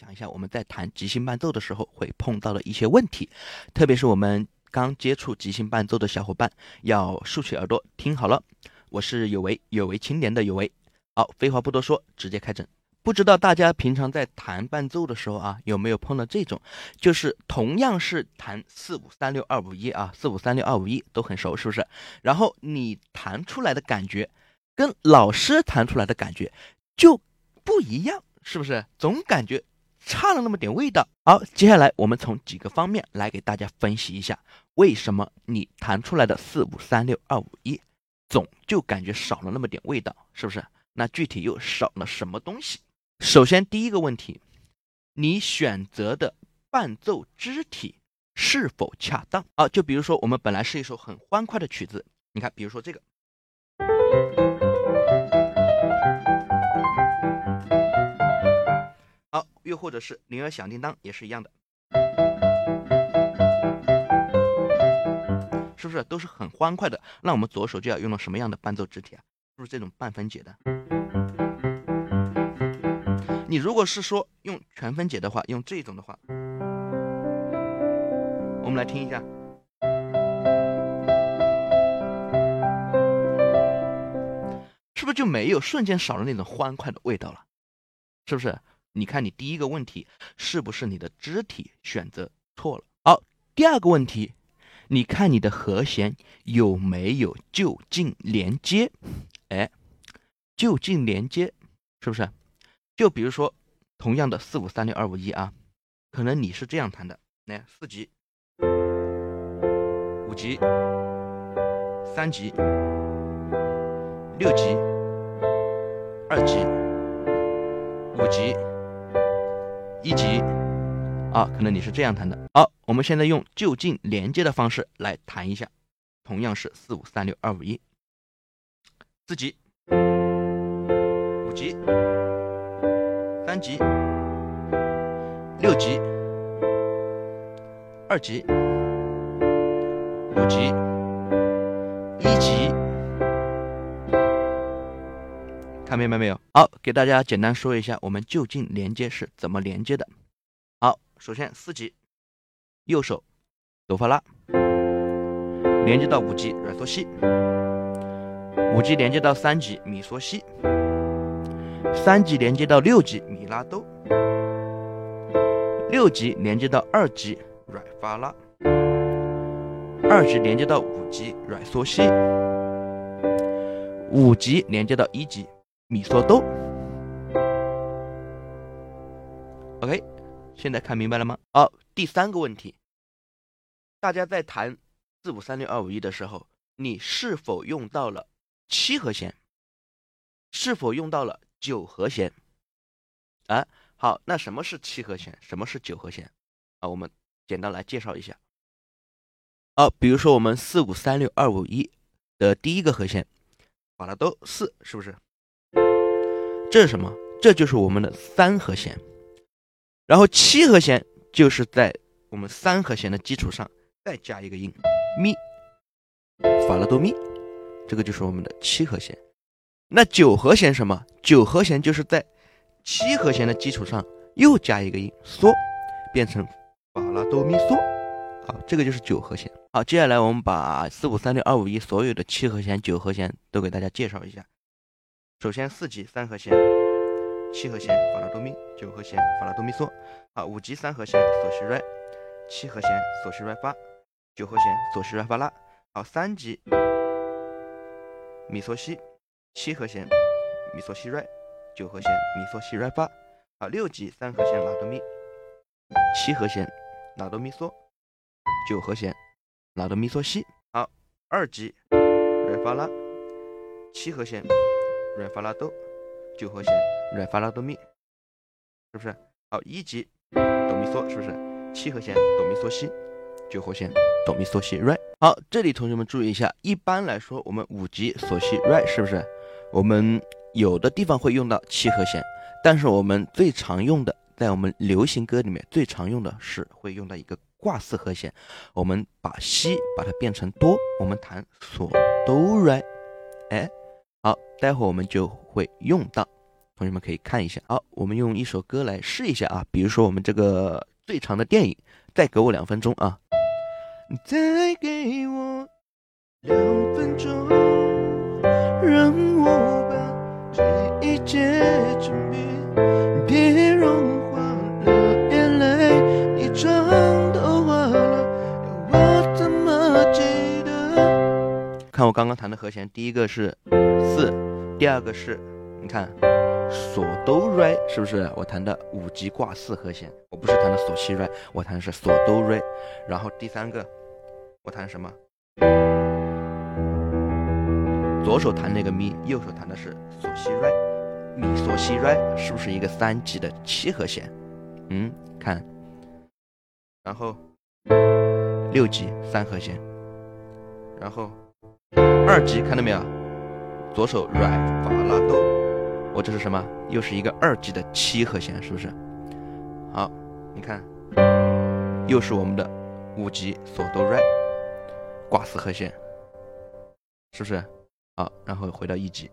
讲一下我们在弹即兴伴奏的时候会碰到的一些问题，特别是我们刚接触即兴伴奏的小伙伴要竖起耳朵听好了。我是有为有为青年的有为，好，废话不多说，直接开整。不知道大家平常在弹伴奏的时候啊，有没有碰到这种，就是同样是弹四五三六二五一啊，四五三六二五一都很熟，是不是？然后你弹出来的感觉跟老师弹出来的感觉就不一样，是不是？总感觉差了那么点味道。好，接下来我们从几个方面来给大家分析一下，为什么你弹出来的四五三六二五一总就感觉少了那么点味道，是不是？那具体又少了什么东西？首先，第一个问题，你选择的伴奏肢体是否恰当啊？就比如说，我们本来是一首很欢快的曲子，你看，比如说这个，又或者是铃儿响叮当，也是一样的，是不是都是很欢快的？那我们左手就要用到什么样的伴奏肢体啊？是不是这种半分解的？你如果是说用全分解的话，用这种的话，我们来听一下，是不是就没有瞬间少了那种欢快的味道了？是不是？你看你第一个问题是不是你的肢体选择错了？好，第二个问题，你看你的和弦有没有就近连接？哎，就近连接，是不是？就比如说，同样的四五三六二五一啊，可能你是这样弹的，来四级、五级、三级、六级、二级、五级、一级。啊，可能你是这样弹的。好，我们现在用就近连接的方式来弹一下，同样是四五三六二五一，四级、五级。三级、六级、二级、五级、看明白没有？好，给大家简单说一下，我们就近连接是怎么连接的。好，首先四级，右手哆发拉，连接到五级软嗦西，五级连接到三级米嗦西。三级连接到六级米拉哆，六级连接到二级软发拉，二级连接到五级软嗦西，五级连接到一级米嗦哆。OK，现在看明白了吗？好，第三个问题，大家在弹四五三六二五一的时候，你是否用到了七和弦？是否用到了？九和弦，啊，好，那什么是七和弦？什么是九和弦？啊，我们简单来介绍一下。好，比如说我们四五三六二五一的第一个和弦，法拉哆四，是不是？这是什么？这就是我们的三和弦。然后七和弦就是在我们三和弦的基础上再加一个音，咪，法拉哆咪，这个就是我们的七和弦。那九和弦什么？九和弦就是在七和弦的基础上又加一个音，嗦，变成法拉哆咪嗦。好，这个就是九和弦。好，接下来我们把四五三六二五一所有的七和弦、九和弦都给大家介绍一下。首先四级三和弦，七和弦法拉哆咪，九和弦法拉哆咪嗦。好，五级三和弦嗦西瑞，七和弦嗦西瑞发，九和弦嗦西瑞发拉。好，三级咪嗦西。七和弦咪嗦西瑞，九和弦咪嗦西瑞发，好，六级三和弦拉哆咪，七和弦拉哆咪嗦，九和弦拉哆咪嗦西，好，二级瑞发拉，七和弦瑞发拉哆，九和弦瑞发拉哆咪，是不是？好，一级哆咪嗦，是不是？七和弦哆咪嗦西，九和弦哆咪嗦西瑞，好，这里同学们注意一下，一般来说我们五级嗦西瑞是不是？我们有的地方会用到七和弦，但是我们最常用的，在我们流行歌里面最常用的是会用到一个挂四和弦。我们把西把它变成哆，我们弹嗦哆瑞，哎，待会儿我们就会用到。同学们可以看一下。好，我们用一首歌来试一下啊，比如说我们这个最长的电影，再给我两分钟啊，再给我两分钟，让我把这一切证明，别融化了眼泪，你妆都花了，要我怎么记得？看我刚刚弹的和弦，第一个是四，第二个是，你看。索哆瑞是不是我弹的五级挂四和弦？我不是弹的索西瑞，我弹的是索哆瑞。然后第三个，我弹什么？左手弹那个咪，右手弹的是索西瑞，咪索西瑞是不是一个三级的七和弦？嗯，看。然后六级三和弦，然后二级看到没有？左手软法拉哆。我这是什么？又是一个二级的七和弦，是不是？好，你看，又是我们的五级索哆瑞挂四和弦，是不是？好，然后回到一级。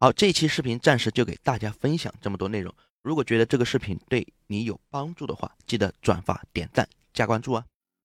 好，这期视频暂时就给大家分享这么多内容。如果觉得这个视频对你有帮助的话，记得转发、点赞、加关注啊！